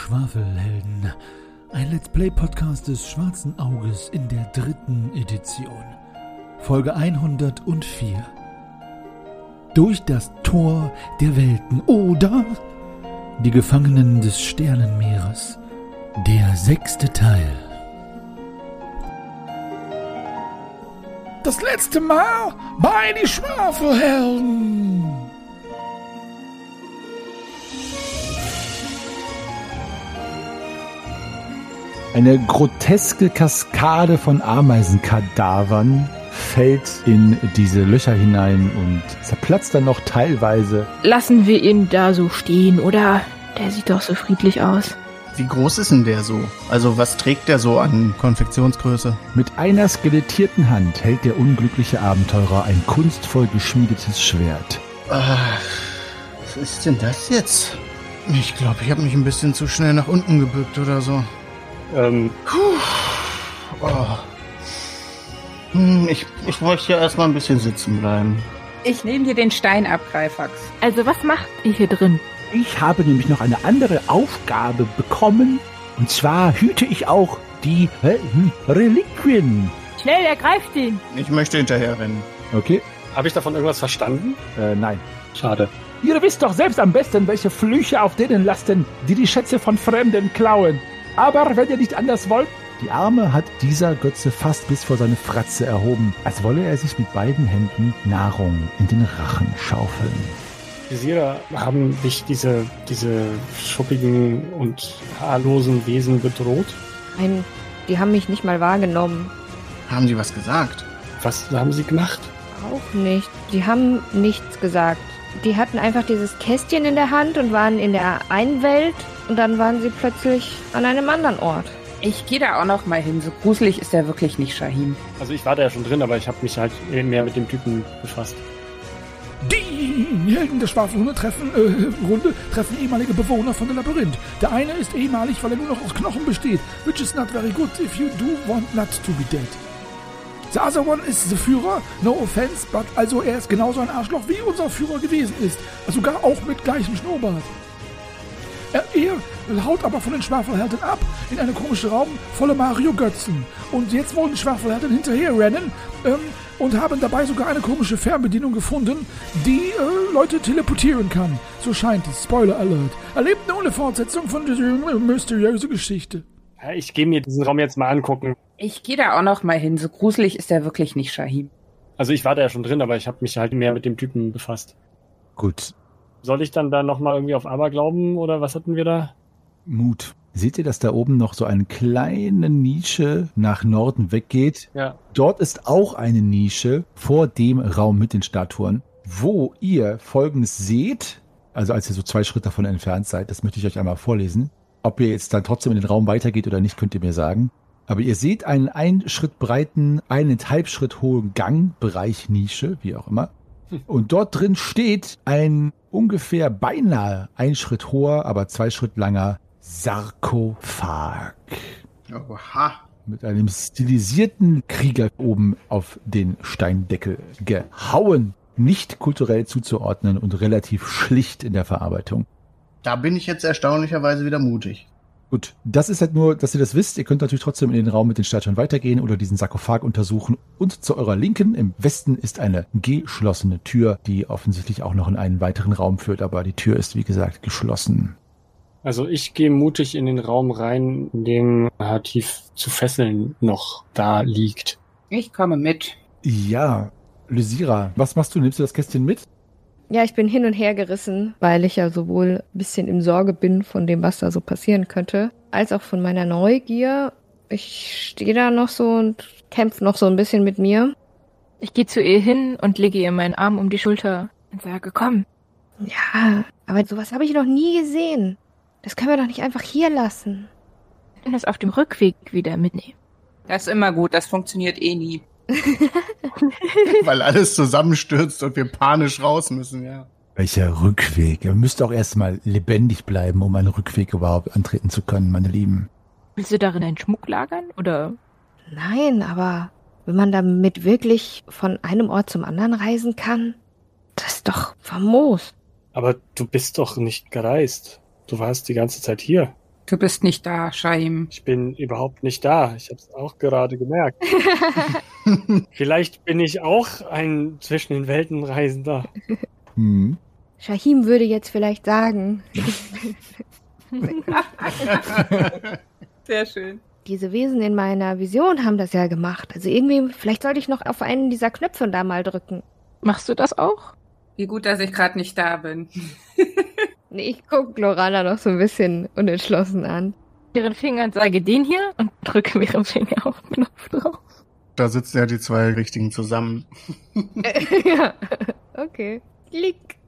Schwafelhelden. Ein Let's Play Podcast des Schwarzen Auges in der dritten Edition. Folge 104. Durch das Tor der Welten oder die Gefangenen des Sternenmeeres. Der sechste Teil. Das letzte Mal bei die Schwafelhelden. Eine groteske Kaskade von Ameisenkadavern fällt in diese Löcher hinein und zerplatzt dann noch teilweise. Lassen wir ihn da so stehen, oder? Der sieht doch so friedlich aus. Wie groß ist denn der so? Also was trägt der so an Konfektionsgröße? Mit einer skelettierten Hand hält der unglückliche Abenteurer ein kunstvoll geschmiedetes Schwert. Ah, was ist denn das jetzt? Ich glaube, ich habe mich ein bisschen zu schnell nach unten gebückt oder so. Ähm, Oh. Hm, ich, ich bräuchte ja erstmal ein bisschen sitzen bleiben. Ich nehme dir den Stein ab, Greifax. Also, was macht ihr hier drin? Ich habe nämlich noch eine andere Aufgabe bekommen. Und zwar hüte ich auch die äh, hm, Reliquien. Schnell, ergreift ihn! Ich möchte hinterher rennen. Okay, habe ich davon irgendwas verstanden? äh, nein. Schade. Ihr wisst doch selbst am besten, welche Flüche auf denen lasten, die die Schätze von Fremden klauen. Aber wenn ihr nicht anders wollt... Die Arme hat dieser Götze fast bis vor seine Fratze erhoben, als wolle er sich mit beiden Händen Nahrung in den Rachen schaufeln. Visira, haben dich diese, diese schuppigen und haarlosen Wesen bedroht? Nein, die haben mich nicht mal wahrgenommen. Haben die was gesagt? Was haben sie gemacht? Auch nicht. Die haben nichts gesagt. Die hatten einfach dieses Kästchen in der Hand und waren in der einen Welt und dann waren sie plötzlich an einem anderen Ort. Ich gehe da auch noch mal hin. So gruselig ist er wirklich nicht, Shahim. Also ich war da ja schon drin, aber ich habe mich halt mehr mit dem Typen befasst. Die Helden der Schwafelhunde treffen, äh, Runde treffen ehemalige Bewohner von dem Labyrinth. Der eine ist ehemalig, weil er nur noch aus Knochen besteht, which is not very good if you do want not to be dead. The other one ist the Führer, no offense, but also er ist genauso ein Arschloch wie unser Führer gewesen ist. Sogar auch mit gleichem Schnurrbart. Er, er haut aber von den Schwafelhelden ab in einen komischen Raum voller Mario-Götzen. Und jetzt wollen die hinterher rennen ähm, und haben dabei sogar eine komische Fernbedienung gefunden, die äh, Leute teleportieren kann. So scheint es. Spoiler Alert. Erlebt nun eine Fortsetzung von dieser mysteriösen Geschichte. Ich gehe mir diesen Raum jetzt mal angucken. Ich gehe da auch noch mal hin. So gruselig ist er wirklich nicht, Shahim. Also ich war da ja schon drin, aber ich habe mich halt mehr mit dem Typen befasst. Gut, Soll ich dann da nochmal irgendwie auf Aber glauben oder was hatten wir da? Mut. Seht ihr, dass da oben noch so eine kleine Nische nach Norden weggeht? Ja. Dort ist auch eine Nische vor dem Raum mit den Statuen, wo ihr Folgendes seht, also als ihr so zwei Schritte davon entfernt seid, das möchte ich euch einmal vorlesen. Ob ihr jetzt dann trotzdem in den Raum weitergeht oder nicht, könnt ihr mir sagen. Aber ihr seht einen einen Schritt breiten, eineinhalb Schritt hohen Gangbereich Nische, wie auch immer. Und dort drin steht ein ungefähr beinahe ein Schritt hoher, aber zwei Schritt langer Sarkophag Oha. mit einem stilisierten Krieger oben auf den Steindeckel gehauen. Nicht kulturell zuzuordnen und relativ schlicht in der Verarbeitung. Da bin ich jetzt erstaunlicherweise wieder mutig. Gut, das ist halt nur, dass ihr das wisst. Ihr könnt natürlich trotzdem in den Raum mit den Statuen weitergehen oder diesen Sarkophag untersuchen. Und zu eurer Linken im Westen ist eine geschlossene Tür, die offensichtlich auch noch in einen weiteren Raum führt, aber die Tür ist wie gesagt geschlossen. Also ich gehe mutig in den Raum rein, in dem Hatif zu fesseln noch da liegt. Ich komme mit. Ja, Lysira, was machst du? Nimmst du das Kästchen mit? Ja, ich bin hin und her gerissen, weil ich ja sowohl ein bisschen im Sorge bin von dem, was da so passieren könnte, als auch von meiner Neugier. Ich stehe da noch so und kämpfe noch so ein bisschen mit mir. Ich gehe zu ihr hin und lege ihr meinen Arm um die Schulter und sage, komm. Ja, aber sowas habe ich noch nie gesehen. Das können wir doch nicht einfach hier lassen. Wir können es auf dem Rückweg wieder mitnehmen. Das ist immer gut. Das funktioniert eh nie. Weil alles zusammenstürzt und wir panisch raus müssen, ja. Welcher Rückweg? Ihr müsst auch erstmal lebendig bleiben, um einen Rückweg überhaupt antreten zu können, meine Lieben. Willst du darin einen Schmuck lagern? Oder Nein, aber wenn man damit wirklich von einem Ort zum anderen reisen kann, das ist doch famos. Aber du bist doch nicht gereist. Du warst die ganze Zeit hier. Du bist nicht da, Shaim. Ich bin überhaupt nicht da. Ich habe es auch gerade gemerkt. Vielleicht bin ich auch ein zwischen den Welten Reisender. Hm. Shahim würde jetzt vielleicht sagen, Sehr schön. diese Wesen in meiner Vision haben das ja gemacht. Also irgendwie, vielleicht sollte ich noch auf einen dieser Knöpfe da mal drücken. Machst du das auch? Wie gut, dass ich gerade nicht da bin. Nee, ich gucke Lorana noch so ein bisschen unentschlossen an. Ihren Finger und sage den hier und drücke mit ihrem Finger auf den Knopf drauf. Da sitzen ja die zwei Richtigen zusammen. ja, okay. Klick.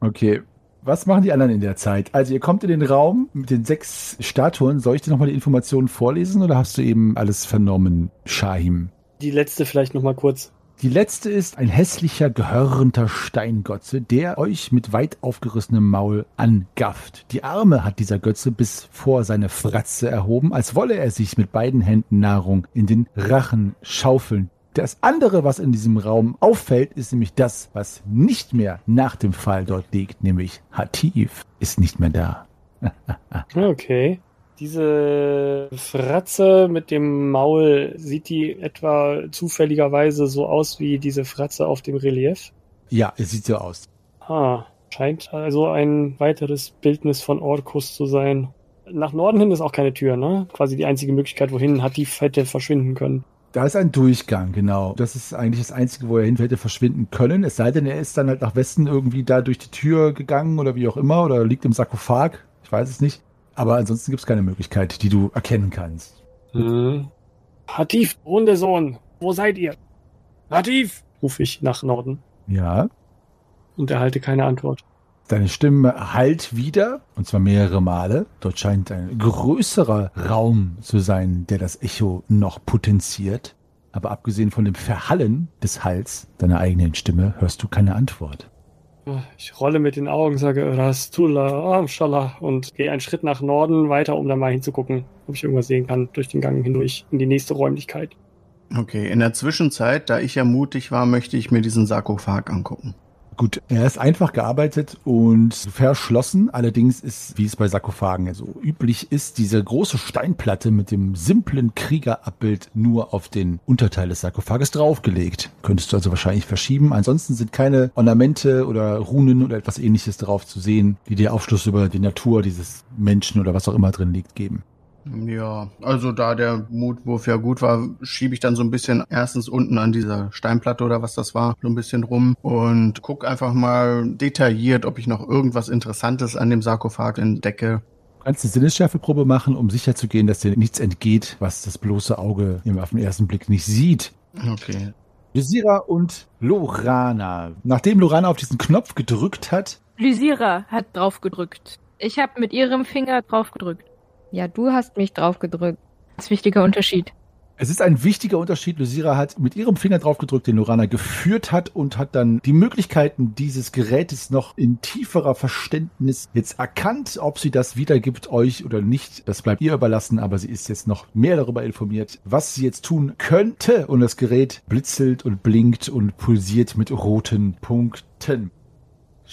Okay. Was machen die anderen in der Zeit? Also ihr kommt in den Raum mit den sechs Statuen. Soll ich dir nochmal die Informationen vorlesen oder hast du eben alles vernommen, Shahim? Die letzte vielleicht noch mal kurz. Die letzte ist ein hässlicher, gehörnter Steingotze, der euch mit weit aufgerissenem Maul angafft. Die Arme hat dieser Götze bis vor seine Fratze erhoben, als wolle er sich mit beiden Händen Nahrung in den Rachen schaufeln. Das andere, was in diesem Raum auffällt, ist nämlich das, was nicht mehr nach dem Fall dort liegt, nämlich Hatif ist nicht mehr da. Okay. Diese Fratze mit dem Maul, sieht die etwa zufälligerweise so aus wie diese Fratze auf dem Relief? Ja, es sieht so aus. Ah, scheint also ein weiteres Bildnis von Orkus zu sein. Nach Norden hin ist auch keine Tür, ne? Quasi die einzige Möglichkeit, wohin Hatif hätte verschwinden können. Da ist ein Durchgang, genau. Das ist eigentlich das Einzige, wo er hin hätte verschwinden können. Es sei denn, er ist dann halt nach Westen irgendwie da durch die Tür gegangen oder wie auch immer oder liegt im Sarkophag. Ich weiß es nicht. Aber ansonsten gibt es keine Möglichkeit, die du erkennen kannst. Hm. Hatif, Hundesohn, wo seid ihr? Hatif, rufe ich nach Norden Ja, und erhalte keine Antwort. deine Stimme hallt wieder, und zwar mehrere Male. Dort scheint ein größerer Raum zu sein, der das Echo noch potenziert. Aber abgesehen von dem Verhallen des Halls deiner eigenen Stimme hörst du keine Antwort. Ich rolle mit den Augen, sage Rastullah, Amshallah und gehe einen Schritt nach Norden weiter, um da mal hinzugucken, ob ich irgendwas sehen kann durch den Gang hindurch in die nächste Räumlichkeit. Okay, in der Zwischenzeit, da ich ja mutig war, möchte ich mir diesen Sarkophag angucken. Gut, er ist einfach gearbeitet und verschlossen. Allerdings ist, wie es bei Sarkophagen so üblich ist, diese große Steinplatte mit dem simplen Kriegerabbild nur auf den Unterteil des Sarkophages draufgelegt. Könntest du also wahrscheinlich verschieben. Ansonsten sind keine Ornamente oder Runen oder etwas ähnliches drauf zu sehen, die dir Aufschluss über die Natur dieses Menschen oder was auch immer drin liegt geben. Ja, also da der Mutwurf ja gut war, schiebe ich dann so ein bisschen erstens unten an dieser Steinplatte oder was das war, so ein bisschen rum und guck einfach mal detailliert, ob ich noch irgendwas Interessantes an dem Sarkophag entdecke. Du kannst eine Sinnesschärfeprobe machen, um sicherzugehen, dass dir nichts entgeht, was das bloße Auge eben auf den ersten Blick nicht sieht. Okay. Lysira und Lorana. Nachdem Lorana auf diesen Knopf gedrückt hat, Lysira hat drauf gedrückt. Ich habe mit ihrem Finger drauf gedrückt. Ja, du hast mich drauf gedrückt. Das ist ein wichtiger Unterschied. es ist ein wichtiger Unterschied. Lysira hat mit ihrem Finger drauf gedrückt, den Lorana geführt hat und hat dann die Möglichkeiten dieses Gerätes noch in tieferer Verständnis jetzt erkannt. Ob sie das wiedergibt euch oder nicht, das bleibt ihr überlassen, aber sie ist jetzt noch mehr darüber informiert, was sie jetzt tun könnte. Und das Gerät blitzelt und blinkt und pulsiert mit roten Punkten.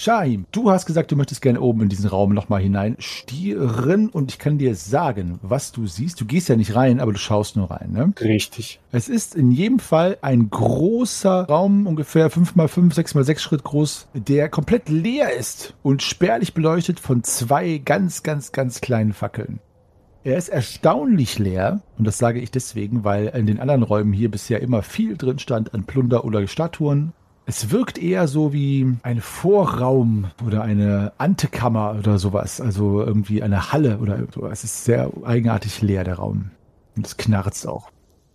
Shahim, du hast gesagt, du möchtest gerne oben in diesen Raum nochmal hineinstieren und ich kann dir sagen, was du siehst. Du gehst ja nicht rein, aber du schaust nur rein, ne? Richtig. Es ist in jedem Fall ein großer Raum, ungefähr 5x5, 6x6 Schritt groß, der komplett leer ist und spärlich beleuchtet von zwei ganz, ganz, ganz kleinen Fackeln. Er ist erstaunlich leer und das sage ich deswegen, weil in den anderen Räumen hier bisher immer viel drin stand an Plunder oder Statuen. Es wirkt eher so wie ein Vorraum oder eine Antekammer oder sowas, also irgendwie eine Halle oder so. Es ist sehr eigenartig leer, der Raum. Und es knarzt auch.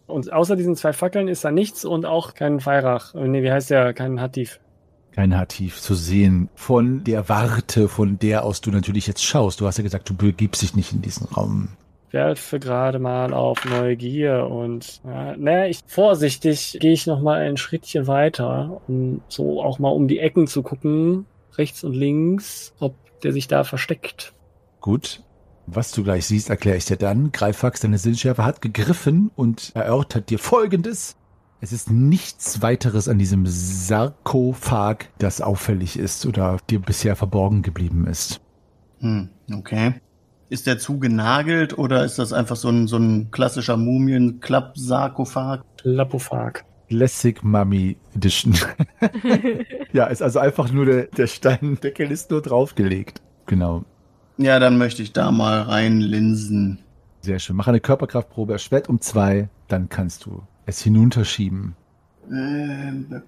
Und außer diesen zwei Fackeln ist da nichts und auch kein Feirach. Äh, Nee, wie heißt der? Kein Hatif. kein Hativ zu sehen von der Warte, von der aus du natürlich jetzt schaust. Du hast ja gesagt, du begibst dich nicht in diesen Raum. Werfe gerade mal auf Neugier und ja, naja, ich vorsichtig gehe ich noch mal ein Schrittchen weiter, um so auch mal um die Ecken zu gucken, rechts und links, ob der sich da versteckt. Gut. Was du gleich siehst, erkläre ich dir dann. Greifax, deine Sinnschärfe, hat gegriffen und erörtert dir Folgendes. Es ist nichts weiteres an diesem Sarkophag, das auffällig ist oder dir bisher verborgen geblieben ist. Hm, okay. Ist der zugenagelt oder ist das einfach so ein, so ein klassischer Mumien-Klapp-Sarkophag? Lapophag. Classic Mummy Edition. ja, ist also einfach nur der, der Steindeckel ist nur draufgelegt. Genau. Ja, dann möchte ich da mal reinlinsen. Sehr schön. Mach eine Körperkraftprobe, erschwert um zwei, dann kannst du es hinunterschieben. Ähm,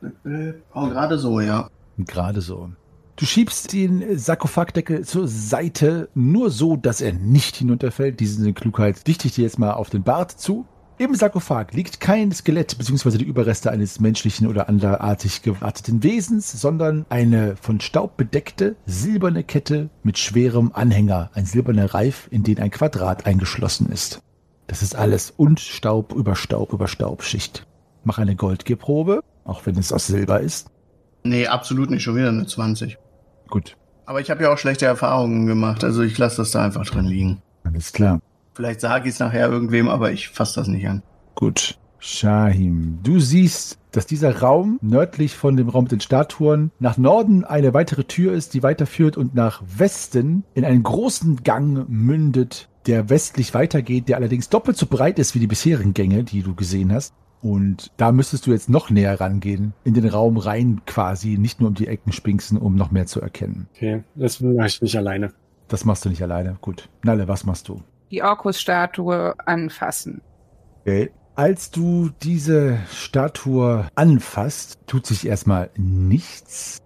oh, gerade so, ja. Gerade so. Du schiebst den Sarkophagdeckel zur Seite, nur so, dass er nicht hinunterfällt. Diese Klugheit dichte ich dir jetzt mal auf den Bart zu. Im Sarkophag liegt kein Skelett bzw. die Überreste eines menschlichen oder anderartig gearteten Wesens, sondern eine von Staub bedeckte silberne Kette mit schwerem Anhänger, ein silberner Reif, in den ein Quadrat eingeschlossen ist. Das ist alles und Staub über Staub über Staubschicht. Mach eine Goldgierprobe, auch wenn es aus Silber ist. Nee, absolut nicht. Schon wieder eine 20. Gut, Aber ich habe ja auch schlechte Erfahrungen gemacht. Also ich lasse das da einfach drin liegen. alles klar. Vielleicht sage ich es nachher irgendwem, aber ich fasse das nicht an. Gut. Shahim, du siehst, dass dieser Raum nördlich von dem Raum mit den Statuen nach Norden eine weitere Tür ist, die weiterführt und nach Westen in einen großen Gang mündet, der westlich weitergeht, der allerdings doppelt so breit ist wie die bisherigen Gänge, die du gesehen hast. Und da müsstest du jetzt noch näher rangehen, in den Raum rein quasi, nicht nur um die Ecken spinksen, um noch mehr zu erkennen. Okay, das mache ich nicht alleine. Das machst du nicht alleine. Gut. Nalle, was machst du? Die Orkus-Statue anfassen. Okay. Als du diese Statue anfasst, tut sich erstmal nichts.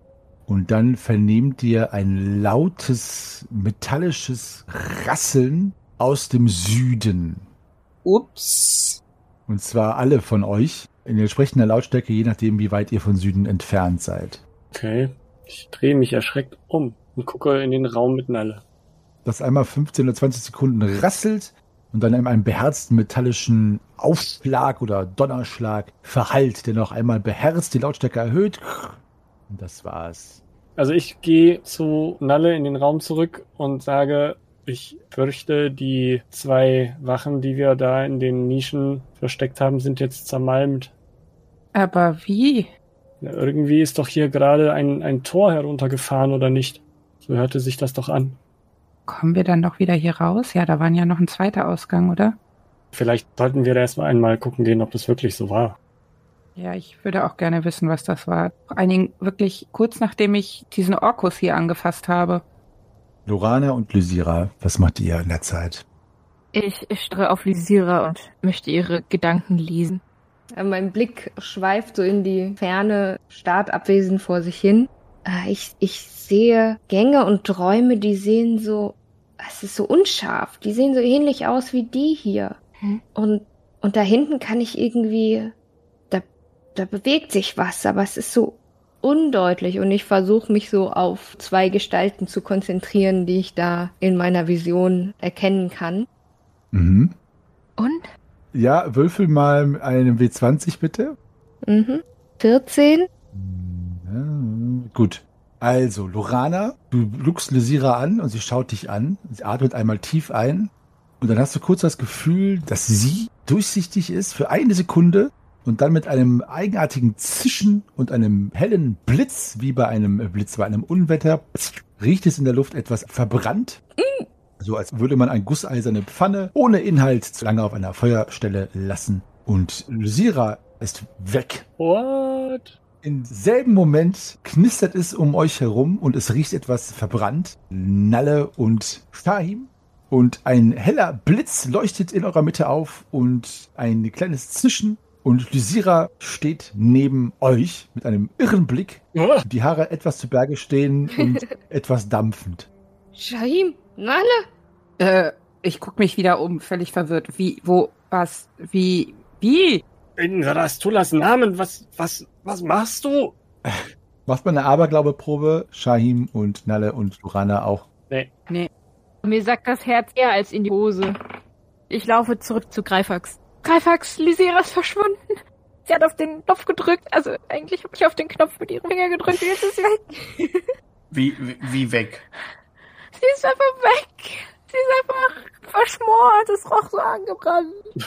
Und dann vernehmt ihr ein lautes, metallisches Rasseln aus dem Süden. Ups. Und zwar alle von euch in entsprechender Lautstärke, je nachdem, wie weit ihr von Süden entfernt seid. Okay. Ich drehe mich erschreckt um und gucke in den Raum mit Nalle. Das einmal 15 oder 20 Sekunden rasselt und dann in einem beherzten metallischen Aufschlag oder Donnerschlag verhallt, der noch einmal beherzt die Lautstärke erhöht. Und das war's. Also ich gehe zu Nalle in den Raum zurück und sage, ich fürchte, die zwei Wachen, die wir da in den Nischen versteckt haben, sind jetzt zermalmt. Aber wie? Ja, irgendwie ist doch hier gerade ein, ein Tor heruntergefahren, oder nicht? So hörte sich das doch an. Kommen wir dann doch wieder hier raus? Ja, da war ja noch ein zweiter Ausgang, oder? Vielleicht sollten wir da erstmal einmal gucken gehen, ob das wirklich so war. Ja, ich würde auch gerne wissen, was das war. Vor allen Dingen wirklich kurz nachdem ich diesen Orkus hier angefasst habe. Lorana und Lysira, was macht ihr in der Zeit? Ich starre auf Lysira und möchte ihre Gedanken lesen. Äh, Mein Blick schweift so in die Ferne, starrt abwesend vor sich hin. Äh, Ich, ich sehe Gänge und Träume, die sehen so, es ist so unscharf. Die sehen so ähnlich aus wie die hier. Hm. Und, und da hinten kann ich irgendwie, da, da bewegt sich was, aber es ist so undeutlich und ich versuche mich so auf zwei Gestalten zu konzentrieren, die ich da in meiner Vision erkennen kann. Mhm. Und? Ja, würfel mal einen W20 bitte. Mhm. 14? Ja, gut. Also, Lorana, du guckst Lysira an und sie schaut dich an. Sie atmet einmal tief ein. Und dann hast du kurz das Gefühl, dass sie durchsichtig ist für eine Sekunde und dann mit einem eigenartigen Zischen und einem hellen Blitz, wie bei einem äh, Blitz bei einem Unwetter, riecht es in der Luft etwas verbrannt. So als würde man eine gusseiserne Pfanne ohne Inhalt zu lange auf einer Feuerstelle lassen. Und Lysira ist weg. What? Im selben Moment knistert es um euch herum und es riecht etwas verbrannt. Nalle und Shahim. Und ein heller Blitz leuchtet in eurer Mitte auf und ein kleines Zischen. Und Lysira steht neben euch mit einem irren Blick. Ah, Die Haare etwas zu Berge stehen und etwas dampfend. Shahim, Nalle? Äh, ich guck mich wieder um, völlig verwirrt. Wie, wo, was, wie, wie? in Rastullas Namen, was, was, was machst du? Macht mal eine Aberglaube-Probe. Shahim und Nalle und Lorana auch. Nee. Mir sagt das Herz eher als in die Hose. Ich laufe zurück zu Greifax. Greifax, Lysira ist verschwunden. Sie hat auf den Knopf gedrückt. Also eigentlich habe ich auf den Knopf mit ihrem Finger gedrückt und jetzt ist sie weg. Wie, wie, wie weg? Sie ist einfach weg. Sie ist einfach verschmort. Es roch so angebrannt.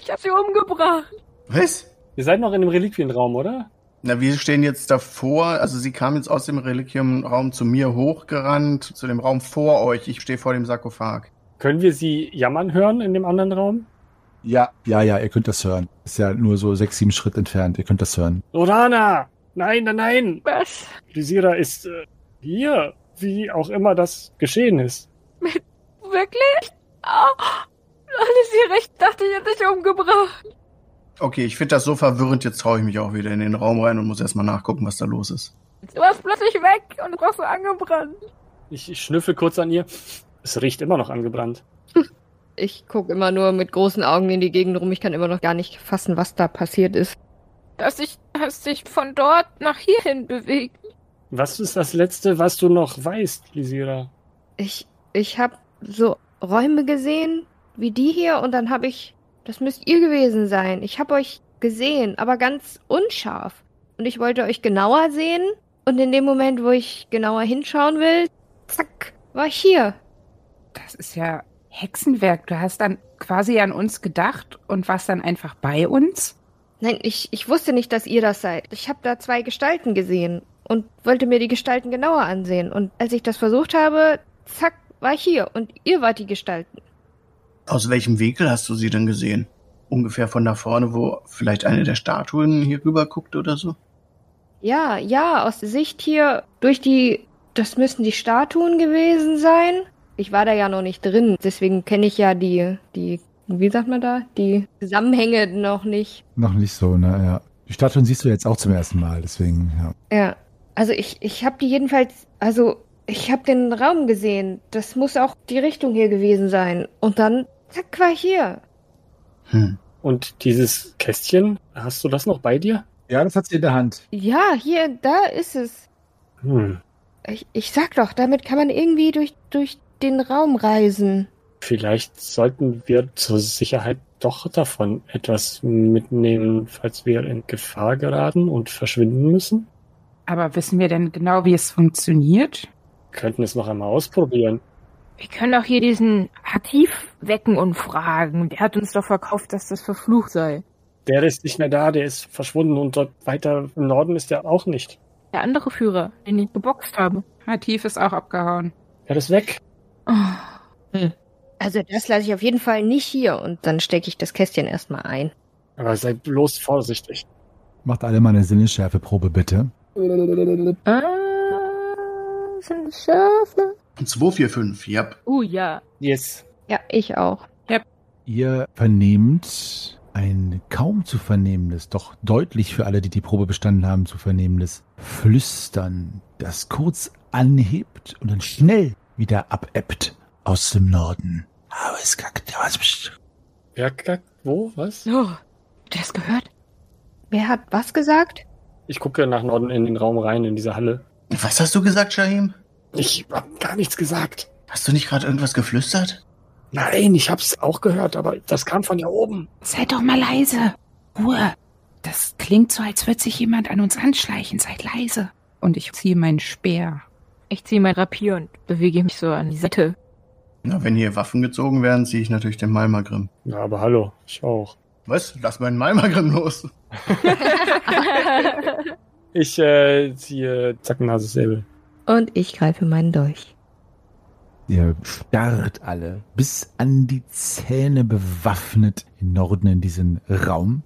Ich habe sie umgebracht. Was? Ihr seid noch in dem Reliquienraum, oder? Na, wir stehen jetzt davor. Also sie kam jetzt aus dem Reliquium-Raum zu mir hochgerannt, zu dem Raum vor euch. Ich stehe vor dem Sarkophag. Können wir sie jammern hören in dem anderen Raum? Ja, ja, ja, ihr könnt das hören. Ist ja nur so sechs, sieben Schritt entfernt. Ihr könnt das hören. Lorana! Nein, nein, nein! Was? Lysira ist äh, hier, wie auch immer das geschehen ist. Wirklich? Oh, alles hier recht, dachte ich hätte dich umgebracht. Okay, ich finde das so verwirrend. Jetzt traue ich mich auch wieder in den Raum rein und muss erstmal nachgucken, was da los ist. Du warst plötzlich weg und du warst so angebrannt. Ich, ich schnüffel kurz an ihr. Es riecht immer noch angebrannt. Ich gucke immer nur mit großen Augen in die Gegend rum. Ich kann immer noch gar nicht fassen, was da passiert ist. Du hast dich, hast dich von dort nach hierhin bewegt. Was ist das Letzte, was du noch weißt, Lysira? Ich, ich habe so Räume gesehen, wie die hier, und dann habe ich, das müsst ihr gewesen sein. Ich habe euch gesehen, aber ganz unscharf. Und ich wollte euch genauer sehen, und in dem Moment, wo ich genauer hinschauen will, zack, war ich hier. Das ist ja Hexenwerk. Du hast dann quasi an uns gedacht und warst dann einfach bei uns? Nein, ich, ich wusste nicht, dass ihr das seid. Ich habe da zwei Gestalten gesehen und wollte mir die Gestalten genauer ansehen. Und als ich das versucht habe, zack, war ich hier und ihr wart die Gestalten. Aus welchem Winkel hast du sie denn gesehen? Ungefähr von da vorne, wo vielleicht eine der Statuen hier rüber guckt oder so? Ja, ja, aus der Sicht hier durch die, das müssen die Statuen gewesen sein. Ich war da ja noch nicht drin, deswegen kenne ich ja die, die, wie sagt man da, die Zusammenhänge noch nicht. Noch nicht so, ne, ja. Die Statuen siehst du jetzt auch zum ersten Mal, deswegen, ja. Ja, also ich, ich habe die jedenfalls, also ich habe den Raum gesehen. Das muss auch die Richtung hier gewesen sein. Und dann, zack, war ich hier. Hm. Und dieses Kästchen, hast du das noch bei dir? Ja, das hat sie in der Hand. Ja, hier, da ist es. Hm. Ich, ich sag doch, damit kann man irgendwie durch, durch den Raum reisen. Vielleicht sollten wir zur Sicherheit doch davon etwas mitnehmen, falls wir in Gefahr geraten und verschwinden müssen. Aber wissen wir denn genau, wie es funktioniert? Könnten es noch einmal ausprobieren. Wir können doch hier diesen Hatif wecken und fragen. Der hat uns doch verkauft, dass das verflucht sei. Der ist nicht mehr da, der ist verschwunden und dort weiter im Norden ist er auch nicht. Der andere Führer, den ich geboxt habe. Hatif ist auch abgehauen. Er ist weg. Oh. Also das lasse ich auf jeden Fall nicht hier. Und dann stecke ich das Kästchen erstmal ein. Aber sei bloß vorsichtig. Macht alle mal eine Sinnesschärfeprobe, bitte. Ah, sind Schafe. 245, ja. Oh ja. Yes. Ja, ich auch. Ihr vernehmt ein kaum zu vernehmendes, doch deutlich für alle, die die Probe bestanden haben, zu vernehmendes Flüstern, das kurz anhebt und dann schnell wieder abebbt aus dem Norden. Aber es kackt, ja, was Wer kackt? Wo? Was? Oh, habt ihr das gehört? Wer hat was gesagt? Ich gucke nach Norden in den Raum rein, in diese Halle. Was hast du gesagt, Shahim? Ich hab gar nichts gesagt. Hast du nicht gerade irgendwas geflüstert? Nein, ich hab's auch gehört, aber das kam von hier oben. Seid doch mal leise. Ruhe. Das klingt so, als würde sich jemand an uns anschleichen. Seid leise. Und ich ziehe meinen Speer. Ich ziehe mein Rapier und bewege mich so an die Seite. Na, wenn hier Waffen gezogen werden, ziehe ich natürlich den Malmagrim. Ja, aber hallo, ich auch. Was? Lass meinen Malmagrim los. Ich äh, ziehe Zackennase Säbel. Und ich greife meinen Dolch. Ihr starrt alle bis an die Zähne bewaffnet im Norden in diesen Raum.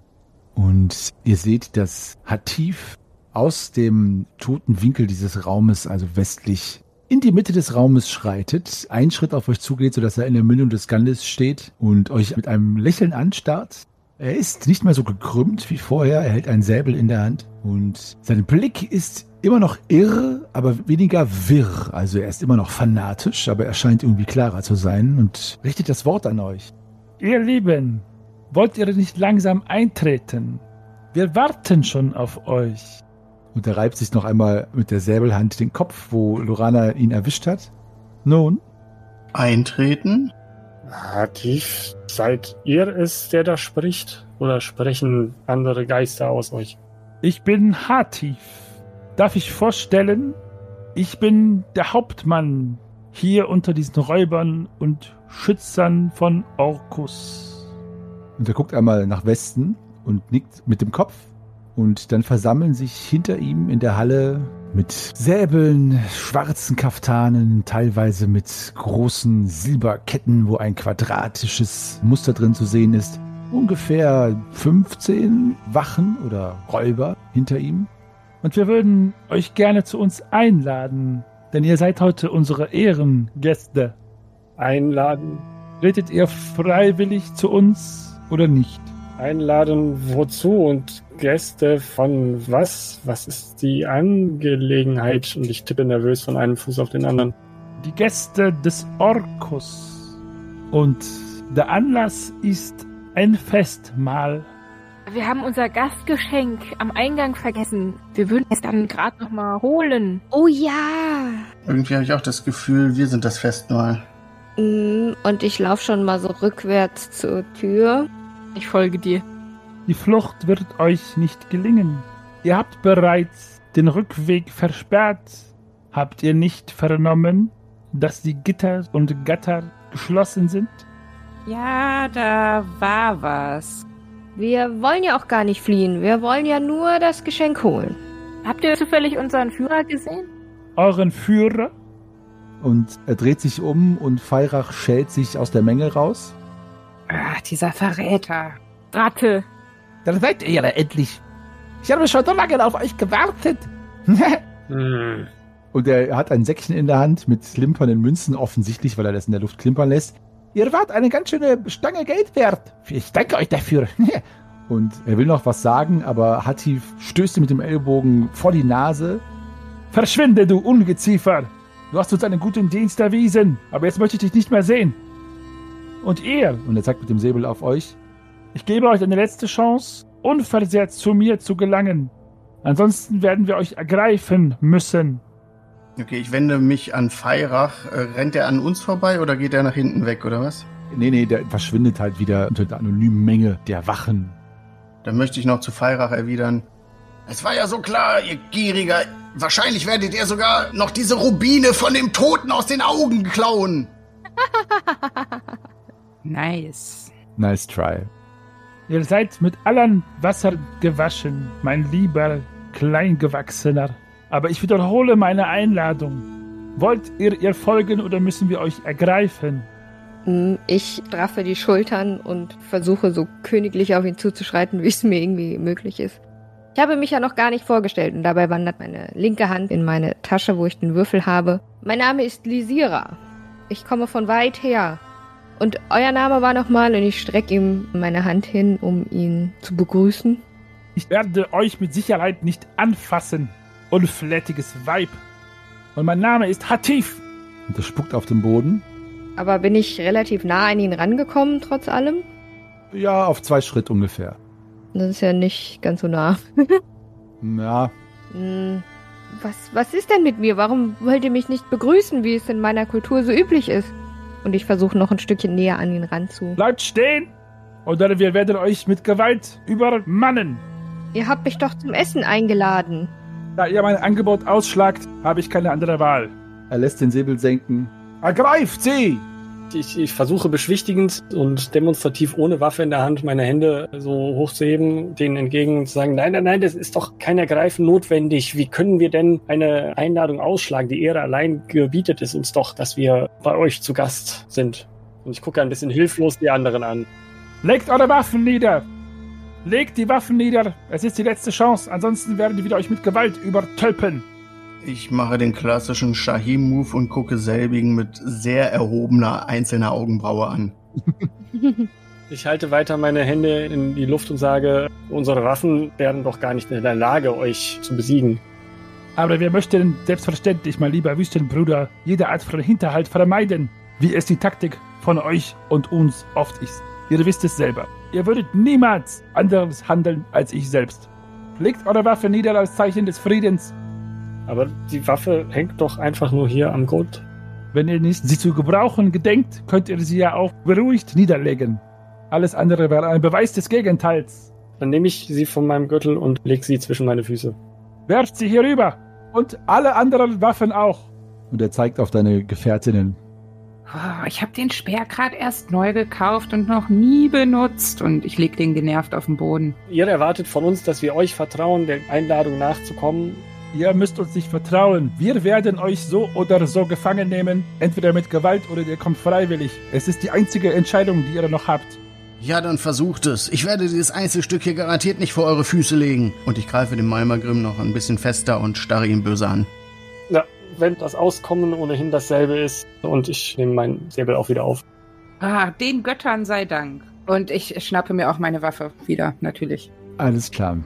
Und ihr seht, dass Hatif aus dem toten Winkel dieses Raumes, also westlich, in die Mitte des Raumes schreitet, einen Schritt auf euch zugeht, sodass er in der Mündung des Gandes steht und euch mit einem Lächeln anstarrt. Er ist nicht mehr so gekrümmt wie vorher, er hält einen Säbel in der Hand und sein Blick ist immer noch irr, aber weniger wirr. Also er ist immer noch fanatisch, aber er scheint irgendwie klarer zu sein und richtet das Wort an euch. Ihr Lieben, wollt ihr nicht langsam eintreten? Wir warten schon auf euch. Und er reibt sich noch einmal mit der Säbelhand den Kopf, wo Lorana ihn erwischt hat. Nun, Eintreten? Hatif, seid ihr es, der da spricht? Oder sprechen andere Geister aus euch? Ich bin Hatif. Darf ich vorstellen? Ich bin der Hauptmann hier unter diesen Räubern und Schützern von Orkus. und er guckt einmal nach Westen und nickt mit dem Kopf. Und dann versammeln sich hinter ihm in der Halle mit Säbeln, schwarzen Kaftanen, teilweise mit großen Silberketten, wo ein quadratisches Muster drin zu sehen ist. Ungefähr 15 Wachen oder Räuber hinter ihm. Und wir würden euch gerne zu uns einladen, denn ihr seid heute unsere Ehrengäste. Einladen. Redet ihr freiwillig zu uns oder nicht? Einladen wozu und Gäste von was? Was ist die Angelegenheit? Und ich tippe nervös von einem Fuß auf den anderen. Die Gäste des Orkus. Und der Anlass ist ein Festmahl. Wir haben unser Gastgeschenk am Eingang vergessen. Wir würden es dann gerade noch mal holen. Oh ja. Irgendwie habe ich auch das Gefühl, wir sind das Festmahl. Mm, Und ich laufe schon mal so rückwärts zur Tür. Ich folge dir. Die Flucht wird euch nicht gelingen. Ihr habt bereits den Rückweg versperrt. Habt ihr nicht vernommen, dass die Gitter und Gatter geschlossen sind? Ja, da war was. Wir wollen ja auch gar nicht fliehen. Wir wollen ja nur das Geschenk holen. Habt ihr zufällig unseren Führer gesehen? Euren Führer? Und er dreht sich um und Feirach schält sich aus der Menge raus. Ach, dieser Verräter. Ratte. Da seid ihr ja endlich. Ich habe schon so lange auf euch gewartet. Hm. Und er hat ein Säckchen in der Hand mit klimpernden Münzen, offensichtlich, weil er das in der Luft klimpern lässt. Ihr wart eine ganz schöne Stange Geld wert. Ich danke euch dafür. Und er will noch was sagen, aber Hatif stößt ihm mit dem Ellbogen vor die Nase. Verschwinde, du Ungeziefer! Du hast uns einen guten Dienst erwiesen, aber jetzt möchte ich dich nicht mehr sehen. Und ihr, Und er zeigt mit dem Säbel auf euch. ich gebe euch eine letzte Chance, unversehrt zu mir zu gelangen. Ansonsten werden wir euch ergreifen müssen. Okay, ich wende mich an Feirach. Äh, rennt er an uns vorbei oder geht er nach hinten weg oder was? Nee, nee, der verschwindet halt wieder unter der anonymen Menge der Wachen. Dann möchte ich noch zu Feirach erwidern. Es war ja so klar, ihr Gieriger. Wahrscheinlich werdet ihr sogar noch diese Rubine von dem Toten aus den Augen klauen. Nice. Nice try. Ihr seid mit allem Wasser gewaschen, mein lieber Kleingewachsener. Aber ich wiederhole meine Einladung. Wollt ihr ihr folgen oder müssen wir euch ergreifen? Mm, Ich straffe die Schultern und versuche so königlich auf ihn zuzuschreiten, wie es mir irgendwie möglich ist. Ich habe mich ja noch gar nicht vorgestellt und dabei wandert meine linke Hand in meine Tasche, wo ich den Würfel habe. Mein Name ist Lisira. Ich komme von weit her. Und euer Name war nochmal und ich strecke ihm meine Hand hin, um ihn zu begrüßen. Ich werde euch mit Sicherheit nicht anfassen, unflätiges Weib. Und mein Name ist Hatif. Und er spuckt auf den Boden. Aber bin ich relativ nah an ihn rangekommen, trotz allem? Ja, auf zwei Schritt ungefähr. Das ist ja nicht ganz so nah. Ja, Hm, Was, was ist denn mit mir? Warum wollt ihr mich nicht begrüßen, wie es in meiner Kultur so üblich ist? Und ich versuche noch ein Stückchen näher an ihn ranzu. Bleibt stehen, oder wir werden euch mit Gewalt übermannen. Ihr habt mich doch zum Essen eingeladen. Da ihr mein Angebot ausschlagt, habe ich keine andere Wahl. er lässt den Säbel senken. Ergreift sie! Ich, ich versuche beschwichtigend und demonstrativ ohne Waffe in der Hand meine Hände so hochzuheben, denen entgegen zu sagen, nein, nein, nein, das ist doch kein Ergreifen notwendig. Wie können wir denn eine Einladung ausschlagen? Die Ehre allein gebietet es uns doch, dass wir bei euch zu Gast sind. Und ich gucke ein bisschen hilflos die anderen an. Legt eure Waffen nieder! Legt die Waffen nieder! Es ist die letzte Chance, ansonsten werden wir euch mit Gewalt übertölpeln. Ich mache den klassischen Shahim-Move und gucke selbigen mit sehr erhobener einzelner Augenbraue an. Ich halte weiter meine Hände in die Luft und sage, unsere Waffen wären doch gar nicht in der Lage, euch zu besiegen. Aber wir möchten selbstverständlich, mein lieber Wüstenbruder, jede Art von Hinterhalt vermeiden, wie es die Taktik von euch und uns oft ist. Ihr wisst es selber. Ihr würdet niemals anders handeln als ich selbst. Legt eure Waffe nieder als Zeichen des Friedens. Aber die Waffe hängt doch einfach nur hier am Grund. Wenn ihr nicht sie zu gebrauchen gedenkt, könnt ihr sie ja auch beruhigt niederlegen. Alles andere wäre ein Beweis des Gegenteils. Dann nehme ich sie von meinem Gürtel und lege sie zwischen meine Füße. Werft sie hier rüber. Und alle anderen Waffen auch. Und er zeigt auf deine Gefährtinnen. Oh, ich habe den Speer gerade erst neu gekauft und noch nie benutzt. Und ich leg den genervt auf den Boden. Ihr erwartet von uns, dass wir euch vertrauen, der Einladung nachzukommen. Ihr müsst uns nicht vertrauen. Wir werden euch so oder so gefangen nehmen. Entweder mit Gewalt oder ihr kommt freiwillig. Es ist die einzige Entscheidung, die ihr noch habt. Ja, dann versucht es. Ich werde dieses Einzelstück hier garantiert nicht vor eure Füße legen. Und ich greife den Malmagrim noch ein bisschen fester und starre ihn böse an. Ja, wenn das Auskommen ohnehin dasselbe ist und ich nehme mein Säbel auch wieder auf. Ah, den Göttern sei Dank. Und ich schnappe mir auch meine Waffe wieder, natürlich. Alles klar.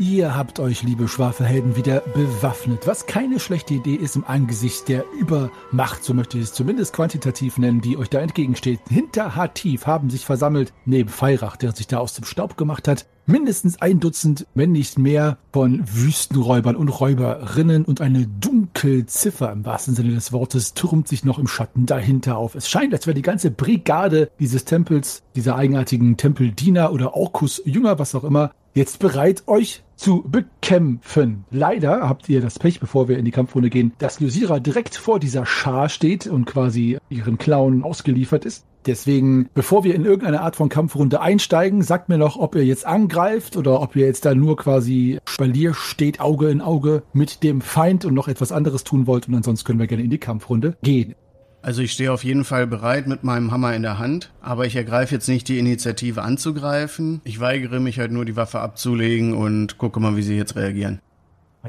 Ihr habt euch, liebe Schwafelhelden, wieder bewaffnet, was keine schlechte Idee ist im Angesicht der Übermacht, so möchte ich es zumindest quantitativ nennen, die euch da entgegensteht. Hinter Hartief haben sich versammelt, neben Feirach, der sich da aus dem Staub gemacht hat, mindestens ein Dutzend, wenn nicht mehr, von Wüstenräubern und Räuberinnen und eine Dunkelziffer im wahrsten Sinne des Wortes türmt sich noch im Schatten dahinter auf. Es scheint, als wäre die ganze Brigade dieses Tempels, dieser eigenartigen Tempeldiener oder Orkus Jünger, was auch immer, jetzt bereit, euch zu bekämpfen. Leider habt ihr das Pech, bevor wir in die Kampfrunde gehen, dass Lysira direkt vor dieser Schar steht und quasi ihren Clown ausgeliefert ist. Deswegen, bevor wir in irgendeine Art von Kampfrunde einsteigen, sagt mir noch, ob ihr jetzt angreift oder ob ihr jetzt da nur quasi Spalier steht, Auge in Auge mit dem Feind und noch etwas anderes tun wollt. Und ansonsten können wir gerne in die Kampfrunde gehen. Also ich stehe auf jeden Fall bereit mit meinem Hammer in der Hand, aber ich ergreife jetzt nicht die Initiative anzugreifen. Ich weigere mich halt nur die Waffe abzulegen und gucke mal, wie sie jetzt reagieren.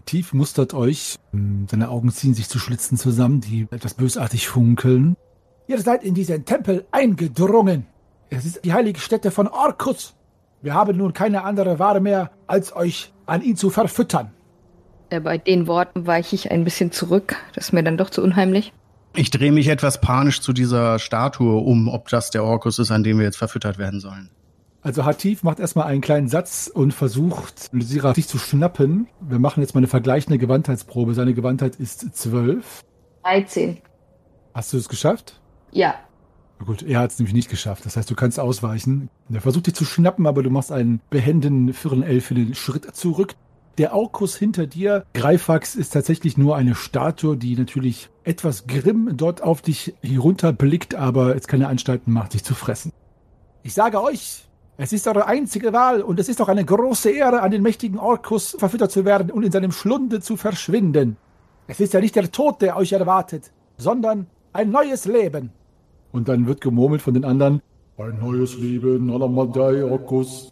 Tief mustert euch. Seine Augen ziehen sich zu Schlitzen zusammen, die etwas bösartig funkeln. Ihr seid in diesen Tempel eingedrungen. Es ist die heilige Stätte von Orkus. Wir haben nun keine andere Ware mehr, als euch an ihn zu verfüttern. Äh, Bei den Worten weiche ich ein bisschen zurück. Das ist mir dann doch zu unheimlich. Ich drehe mich etwas panisch zu dieser Statue um, ob das der Orkus ist, an dem wir jetzt verfüttert werden sollen. Also Hatif macht erstmal einen kleinen Satz und versucht, Lysira dich zu schnappen. Wir machen jetzt mal eine vergleichende Gewandheitsprobe. Seine Gewandheit ist 12. 13. Hast du es geschafft? Ja. Na Gut, er hat es nämlich nicht geschafft. Das heißt, du kannst ausweichen. Er versucht dich zu schnappen, aber du machst einen behenden Firnelf für den Schritt zurück. Der Orkus hinter dir, Greifax, ist tatsächlich nur eine Statue, die natürlich etwas grimm dort auf dich herunterblickt, aber jetzt keine Anstalten macht, dich zu fressen. Ich sage euch, es ist eure einzige Wahl und es ist auch eine große Ehre, an den mächtigen Orkus verfüttert zu werden und in seinem Schlunde zu verschwinden. Es ist ja nicht der Tod, der euch erwartet, sondern ein neues Leben. Und dann wird gemurmelt von den anderen, ein neues Leben, Alamadai, Orkus.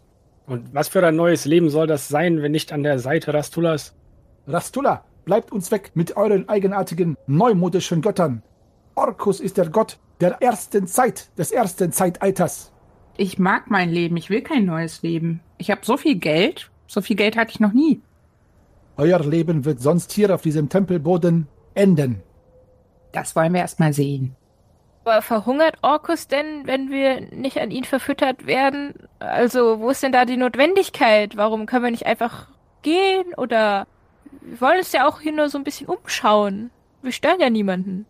Und was für ein neues Leben soll das sein, wenn nicht an der Seite Rastulas? Rastulla, bleibt uns weg mit euren eigenartigen, neumodischen Göttern. Orkus ist der Gott der ersten Zeit, des ersten Zeitalters. Ich mag mein Leben. Ich will kein neues Leben. Ich habe so viel Geld. So viel Geld hatte ich noch nie. Euer Leben wird sonst hier auf diesem Tempelboden enden. Das wollen wir erst mal sehen. Aber verhungert Orkus denn, wenn wir nicht an ihn verfüttert werden? Also, wo ist denn da die Notwendigkeit? Warum können wir nicht einfach gehen? Oder wir wollen uns ja auch hier nur so ein bisschen umschauen. Wir stören ja niemanden.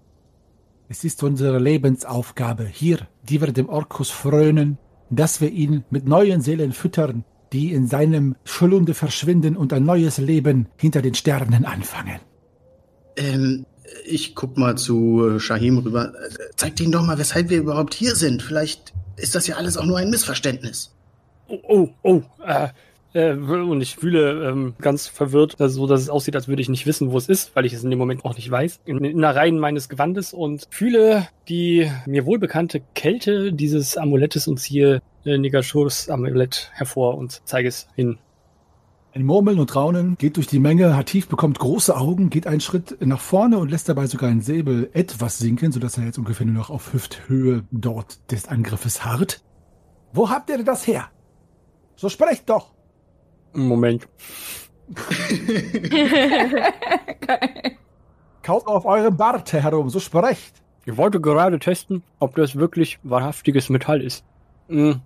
Es ist unsere Lebensaufgabe hier, die wir dem Orkus frönen, dass wir ihn mit neuen Seelen füttern, die in seinem Schlunde verschwinden und ein neues Leben hinter den Sternen anfangen. Ähm, ich guck mal zu äh, Shahim rüber. Zeig denen doch mal, weshalb wir überhaupt hier sind. Vielleicht ist das ja alles auch nur ein Missverständnis. Oh, oh, oh, äh, äh, und ich fühle ähm, ganz verwirrt, also so dass es aussieht, als würde ich nicht wissen, wo es ist, weil ich es in dem Moment auch nicht weiß, in den Innereien meines Gewandes und fühle die mir wohlbekannte Kälte dieses Amulettes und ziehe äh, Negashurs Amulett hervor und zeige es hin. Ein Murmeln und Raunen geht durch die Menge. Hatif bekommt große Augen, geht einen Schritt nach vorne und lässt dabei sogar einen Säbel etwas sinken, sodass er jetzt ungefähr nur noch auf Hüfthöhe dort des Angriffes harrt. Wo habt ihr das her? So sprecht doch! Moment. Kaut auf eurem Barte herum, so sprecht! Ich wollte gerade testen, ob das wirklich wahrhaftiges Metall ist. Hm,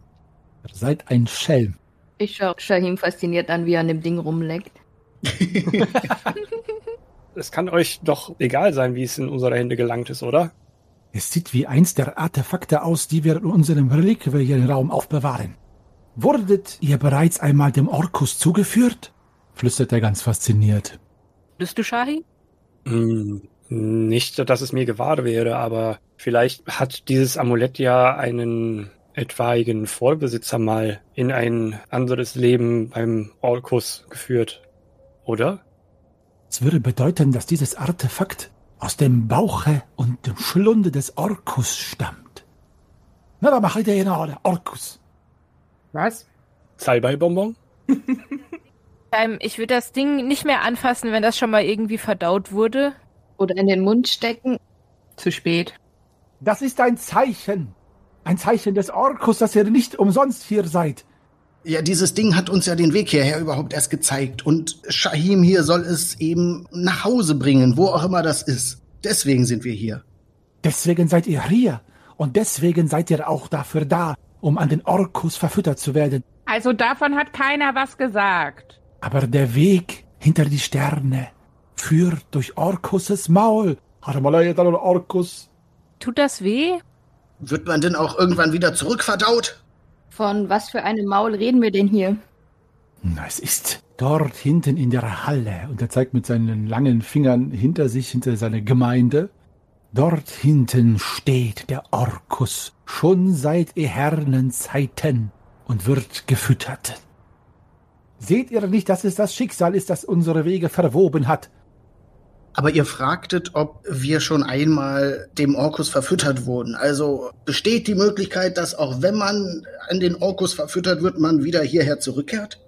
Ihr seid ein Schelm. Ich schaue Shahim fasziniert an, wie er an dem Ding rumleckt. es kann euch doch egal sein, wie es in unsere Hände gelangt ist, oder? Es sieht wie eins der Artefakte aus, die wir in unserem Reliquienraum aufbewahren. Wurdet ihr bereits einmal dem Orkus zugeführt? flüstert er ganz fasziniert. Bist du Shahi? Hm, nicht, dass es mir gewahr wäre, aber vielleicht hat dieses Amulett ja einen etwaigen Vorbesitzer mal in ein anderes Leben beim Orkus geführt, oder? Es würde bedeuten, dass dieses Artefakt aus dem Bauche und dem Schlunde des Orkus stammt. Na, dann mach ich dir genau, der Orkus. Was? Salbeibonbon? Ähm, ich würde das Ding nicht mehr anfassen, wenn das schon mal irgendwie verdaut wurde. Oder in den Mund stecken. Zu spät. Das ist ein Zeichen. Ein Zeichen des Orkus, dass ihr nicht umsonst hier seid. Ja, dieses Ding hat uns ja den Weg hierher überhaupt erst gezeigt. Und Shahim hier soll es eben nach Hause bringen, wo auch immer das ist. Deswegen sind wir hier. Deswegen seid ihr hier. Und deswegen seid ihr auch dafür da, um an den Orkus verfüttert zu werden. Also davon hat keiner was gesagt. Aber der Weg hinter die Sterne führt durch Orkus' Maul. Orkus. Tut das weh? Wird man denn auch irgendwann wieder zurückverdaut? Von was für einem Maul reden wir denn hier? Na, es ist dort hinten in der Halle. Und er zeigt mit seinen langen Fingern hinter sich, hinter seine Gemeinde. Dort hinten steht der Orkus, schon seit ehernen Zeiten und wird gefüttert. Seht ihr nicht, dass es das Schicksal ist, das unsere Wege verwoben hat? Aber ihr fragtet, ob wir schon einmal dem Orkus verfüttert wurden. Also besteht die Möglichkeit, dass auch wenn man an den Orkus verfüttert wird, man wieder hierher zurückkehrt?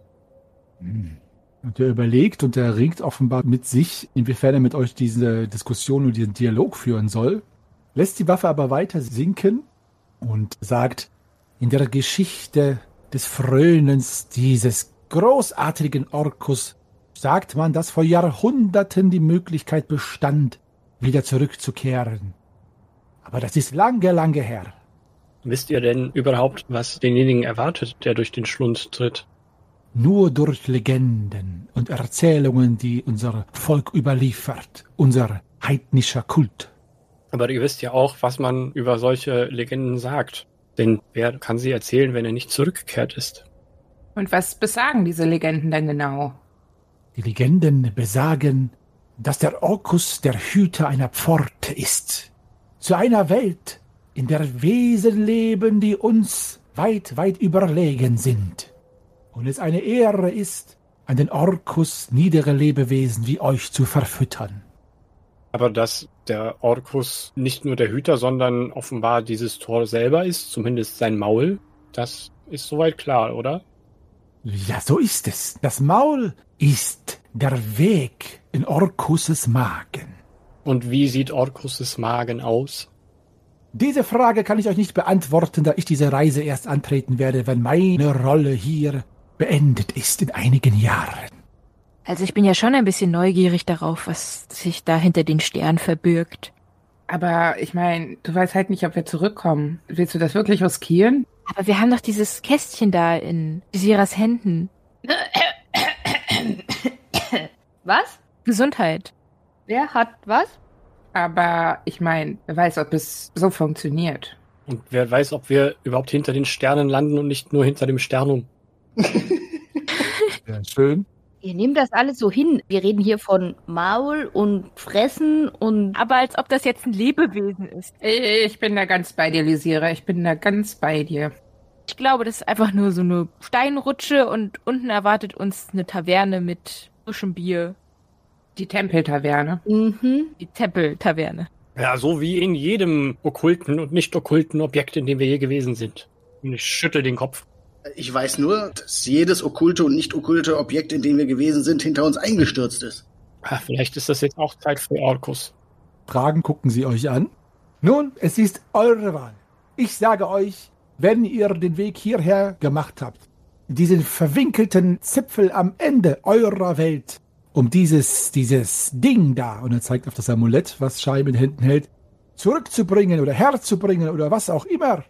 Und er überlegt und er ringt offenbar mit sich, inwiefern er mit euch diese Diskussion und diesen Dialog führen soll, lässt die Waffe aber weiter sinken und sagt, in der Geschichte des Frönens dieses großartigen Orkus sagt man, dass vor Jahrhunderten die Möglichkeit bestand, wieder zurückzukehren. Aber das ist lange, lange her. Wisst ihr denn überhaupt, was denjenigen erwartet, der durch den Schlund tritt? Nur durch Legenden und Erzählungen, die unser Volk überliefert, unser heidnischer Kult. Aber ihr wisst ja auch, was man über solche Legenden sagt. Denn wer kann sie erzählen, wenn er nicht zurückgekehrt ist? Und was besagen diese Legenden denn genau? Die Legenden besagen, dass der Orkus der Hüter einer Pforte ist. Zu einer Welt, in der Wesen leben, die uns weit, weit überlegen sind. Und es eine Ehre ist, an den Orkus niedere Lebewesen wie euch zu verfüttern. Aber dass der Orkus nicht nur der Hüter, sondern offenbar dieses Tor selber ist, zumindest sein Maul, das ist soweit klar, oder? Ja, so ist es. Das Maul ist der Weg in Orkus' Magen. Und wie sieht Orkus' Magen aus? Diese Frage kann ich euch nicht beantworten, da ich diese Reise erst antreten werde, wenn meine Rolle hier beendet ist in einigen Jahren. Also ich bin ja schon ein bisschen neugierig darauf, was sich da hinter den Sternen verbirgt. Aber ich meine, du weißt halt nicht, ob wir zurückkommen. Willst du das wirklich riskieren? Aber wir haben doch dieses Kästchen da in Visiras Händen. Was? Gesundheit. Wer hat was? Aber ich meine, wer weiß, ob es so funktioniert. Und wer weiß, ob wir überhaupt hinter den Sternen landen und nicht nur hinter dem Sternum. Ja, schön. Ihr nehmt das alles so hin. Wir reden hier von Maul und Fressen und Aber als ob das jetzt ein Lebewesen ist. Ich bin da ganz bei dir, Lisira. Ich bin da ganz bei dir. Ich glaube, das ist einfach nur so eine Steinrutsche und unten erwartet uns eine Taverne mit frischem Bier. Die Tempeltaverne. mhm. Die Tempeltaverne. Ja, so wie in jedem okkulten und nicht okkulten Objekt, in dem wir je gewesen sind. Und ich schüttel den Kopf. Ich weiß nur, dass jedes okkulte und nicht okkulte Objekt, in dem wir gewesen sind, hinter uns eingestürzt ist. Ah, vielleicht ist das jetzt auch Zeit für Orkus. Fragen gucken sie euch an. Nun, es ist eure Wahl. Ich sage euch, wenn ihr den Weg hierher gemacht habt, diesen verwinkelten Zipfel am Ende eurer Welt, um dieses, dieses Ding da, und er zeigt auf das Amulett, was Scheim in Händen hält, zurückzubringen oder herzubringen oder was auch immer,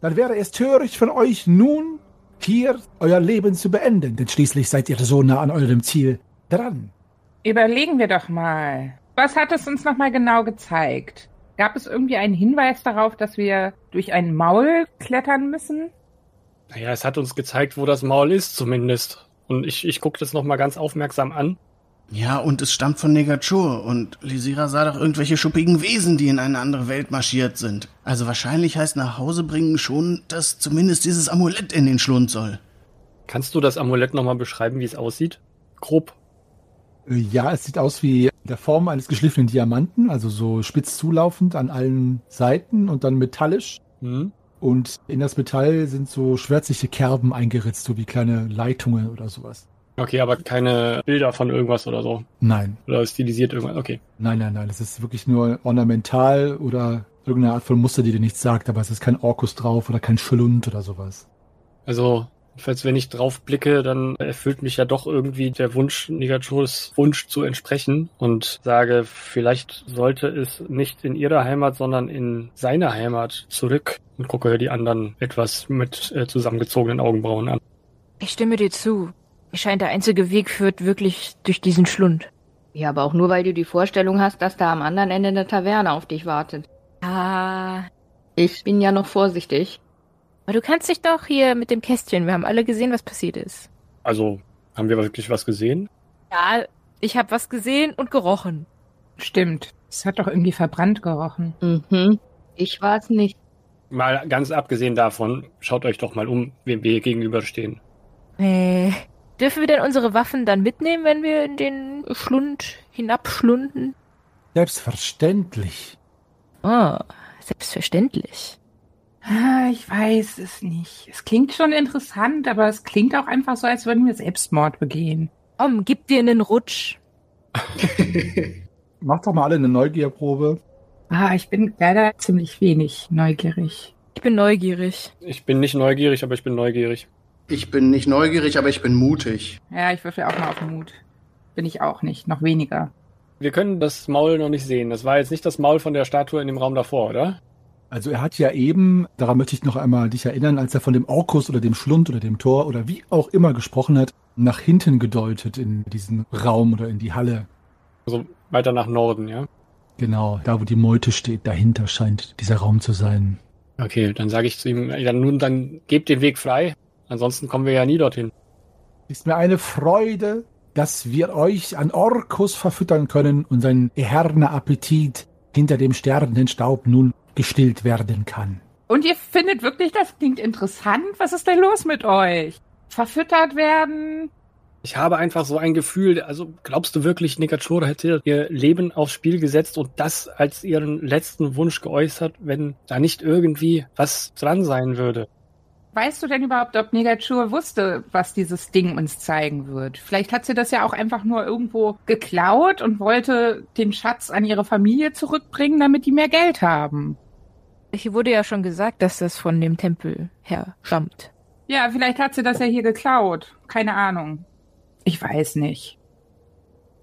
dann wäre es töricht von euch nun, hier euer Leben zu beenden, denn schließlich seid ihr so nah an eurem Ziel dran. Überlegen wir doch mal. Was hat es uns nochmal genau gezeigt? Gab es irgendwie einen Hinweis darauf, dass wir durch ein Maul klettern müssen? Naja, es hat uns gezeigt, wo das Maul ist, zumindest. Und ich, ich gucke das nochmal ganz aufmerksam an. Ja, und es stammt von Negachur und Lysira sah doch irgendwelche schuppigen Wesen, die in eine andere Welt marschiert sind. Also wahrscheinlich heißt nach Hause bringen schon, dass zumindest dieses Amulett in den Schlund soll. Kannst du das Amulett nochmal beschreiben, wie es aussieht? Grob. Ja, es sieht aus wie der Form eines geschliffenen Diamanten, also so spitz zulaufend an allen Seiten und dann metallisch. Hm? Und in das Metall sind so schwärzliche Kerben eingeritzt, so wie kleine Leitungen oder sowas. Okay, aber keine Bilder von irgendwas oder so. Nein, Oder stilisiert irgendwas. Okay. nein, nein, nein. Es ist wirklich nur ornamental oder irgendeine Art von Muster, die dir nichts sagt, aber es ist kein Orkus drauf oder kein Schlund oder sowas. Also, falls wenn ich drauf blicke, dann erfüllt mich ja doch irgendwie der Wunsch, Negachos Wunsch zu entsprechen und sage, vielleicht sollte es nicht in ihrer Heimat, sondern in seiner Heimat zurück und gucke die anderen etwas mit äh, zusammengezogenen Augenbrauen an. Ich stimme dir zu. Mir scheint der einzige Weg führt wirklich durch diesen Schlund. Ja, aber auch nur, weil du die Vorstellung hast, dass da am anderen Ende eine Taverne auf dich wartet. Ah, Ich bin ja noch vorsichtig. Aber du kannst dich doch hier mit dem Kästchen. Wir haben alle gesehen, was passiert ist. Also, haben wir wirklich was gesehen? Ja, ich habe was gesehen und gerochen. Stimmt. Es hat doch irgendwie verbrannt gerochen. Mhm. Ich war es nicht. Mal ganz abgesehen davon, schaut euch doch mal um, wem wir hier gegenüberstehen. Äh, dürfen wir denn unsere Waffen dann mitnehmen, wenn wir in den Schlund hinabschlunden? Selbstverständlich. Oh, selbstverständlich. Ah, ich weiß es nicht. Es klingt schon interessant, aber es klingt auch einfach so, als würden wir Selbstmord begehen. Komm, gib dir einen Rutsch. Macht doch mal alle eine Neugierprobe. Ah, ich bin leider ziemlich wenig neugierig. Ich bin neugierig. Ich bin nicht neugierig, aber ich bin neugierig. Ich bin nicht neugierig, aber ich bin mutig. Ja, ich würfel auch mal auf Mut. Bin ich auch nicht, noch weniger. Wir können das Maul noch nicht sehen. Das war jetzt nicht das Maul von der Statue in dem Raum davor, oder? Also er hat ja eben, daran möchte ich noch einmal dich erinnern, als er von dem Orkus oder dem Schlund oder dem Tor oder wie auch immer gesprochen hat, nach hinten gedeutet in diesen Raum oder in die Halle. Also weiter nach Norden, ja? Genau, da wo die Meute steht, dahinter scheint dieser Raum zu sein. Okay, dann sage ich zu ihm, ja nun, dann gebt den Weg frei. Ansonsten kommen wir ja nie dorthin. Ist mir eine Freude, dass wir euch an Orkus verfüttern können und sein eherner Appetit hinter dem sterbenden Staub nun gestillt werden kann. Und ihr findet wirklich, das klingt interessant? Was ist denn los mit euch? Verfüttert werden? Ich habe einfach so ein Gefühl, also glaubst du wirklich, Nikachora hätte ihr Leben aufs Spiel gesetzt und das als ihren letzten Wunsch geäußert, wenn da nicht irgendwie was dran sein würde? Weißt du denn überhaupt, ob Negachur wusste, was dieses Ding uns zeigen wird? Vielleicht hat sie das ja auch einfach nur irgendwo geklaut und wollte den Schatz an ihre Familie zurückbringen, damit die mehr Geld haben. Hier wurde ja schon gesagt, dass das von dem Tempel her stammt. Ja, vielleicht hat sie das ja hier geklaut. Keine Ahnung. Ich weiß nicht.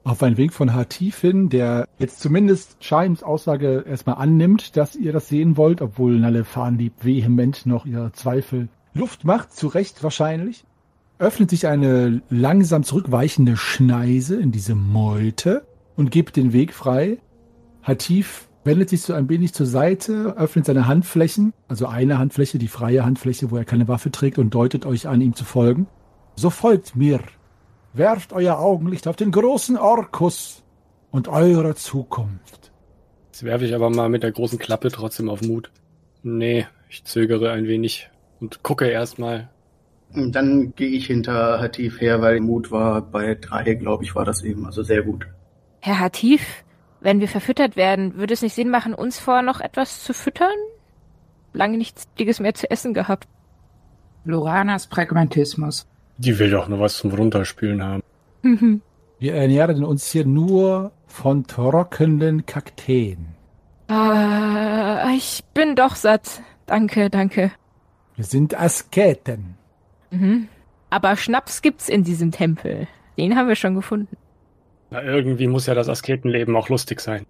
Auf einen Wink von Hatif hin, der jetzt zumindest Scheims Aussage erstmal annimmt, dass ihr das sehen wollt, obwohl Nalle Fahnlieb vehement noch ihre Zweifel Luft macht, zu Recht wahrscheinlich, öffnet sich eine langsam zurückweichende Schneise in diese Meute und gibt den Weg frei. Hatif wendet sich so ein wenig zur Seite, öffnet seine Handflächen, also eine Handfläche, die freie Handfläche, wo er keine Waffe trägt und deutet euch an, ihm zu folgen. So folgt mir. Werft euer Augenlicht auf den großen Orkus und eure Zukunft. Jetzt werfe ich aber mal mit der großen Klappe trotzdem auf Mut. Nee, ich zögere ein wenig und gucke erstmal. Dann gehe ich hinter Hatif her, weil Mut war bei drei, glaube ich, war das eben. Also sehr gut. Herr Hatif, wenn wir verfüttert werden, würde es nicht Sinn machen, uns vorher noch etwas zu füttern? Lange nichts Dickes mehr zu essen gehabt. Loranas Pragmatismus. Die will doch nur was zum Runterspülen haben. Wir ernähren uns hier nur von trockenen Kakteen. Ah, ich bin doch satt. Danke, danke. Wir sind Asketen. Mhm. Aber Schnaps gibt's in diesem Tempel. Den haben wir schon gefunden. Na, irgendwie muss ja das Asketenleben auch lustig sein.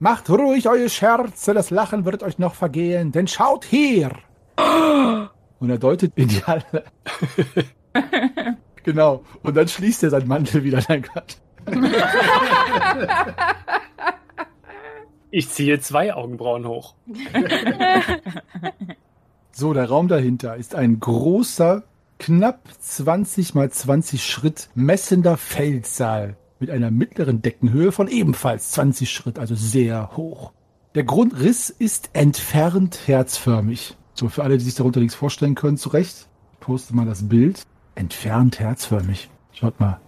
Macht ruhig eure Scherze, das Lachen wird euch noch vergehen, denn schaut hier! Und er deutet in die Halle. genau. Und dann schließt er seinen Mantel wieder. Nein, Gott. Ich ziehe zwei Augenbrauen hoch. So, der Raum dahinter ist ein großer, knapp 20 mal 20 Schritt messender Feldsaal mit einer mittleren Deckenhöhe von ebenfalls 20 Schritt, also sehr hoch. Der Grundriss ist entfernt herzförmig. So, für alle, die sich darunter nichts vorstellen können, zurecht. Ich poste mal das Bild. Entfernt herzförmig. Schaut mal.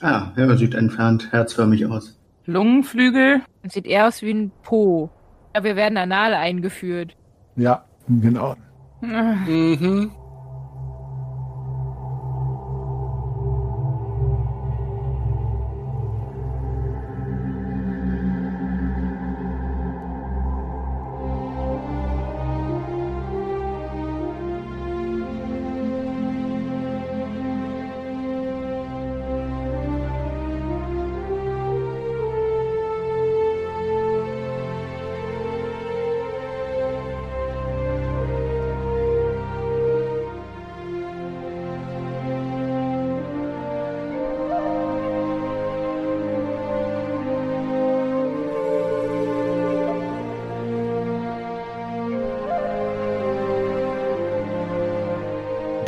Ah, ja, sieht entfernt herzförmig aus. Lungenflügel. Sieht eher aus wie ein Po. Ja, wir werden anal eingeführt. Ja, genau. Mhm.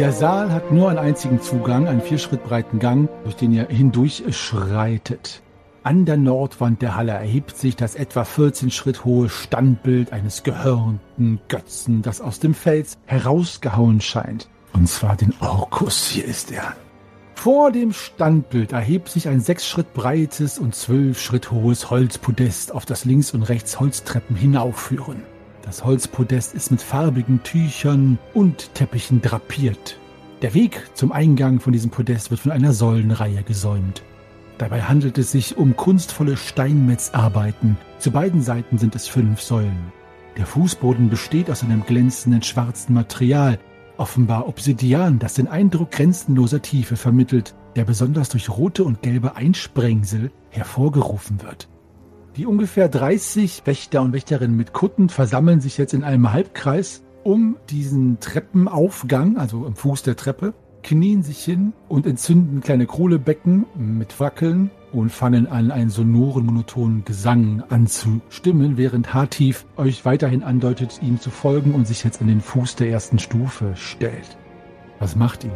Der Saal hat nur einen einzigen Zugang, einen vier Schritt breiten Gang, durch den ihr hindurch schreitet. An der Nordwand der Halle erhebt sich das etwa 14 Schritt hohe Standbild eines gehörnten Götzen, das aus dem Fels herausgehauen scheint. Und zwar den Orkus, hier ist er. Vor dem Standbild erhebt sich ein sechs Schritt breites und zwölf Schritt hohes Holzpodest, auf das links und rechts Holztreppen hinaufführen. Das Holzpodest ist mit farbigen Tüchern und Teppichen drapiert. Der Weg zum Eingang von diesem Podest wird von einer Säulenreihe gesäumt. Dabei handelt es sich um kunstvolle Steinmetzarbeiten. Zu beiden Seiten sind es fünf Säulen. Der Fußboden besteht aus einem glänzenden schwarzen Material, offenbar Obsidian, das den Eindruck grenzenloser Tiefe vermittelt, der besonders durch rote und gelbe Einsprengsel hervorgerufen wird. Die ungefähr 30 Wächter und Wächterinnen mit Kutten versammeln sich jetzt in einem Halbkreis um diesen Treppenaufgang, also am Fuß der Treppe, knien sich hin und entzünden kleine Kohlebecken mit Wackeln und fangen an, einen sonoren, monotonen Gesang anzustimmen, während Hartief euch weiterhin andeutet, ihm zu folgen und sich jetzt an den Fuß der ersten Stufe stellt. Was macht ihn?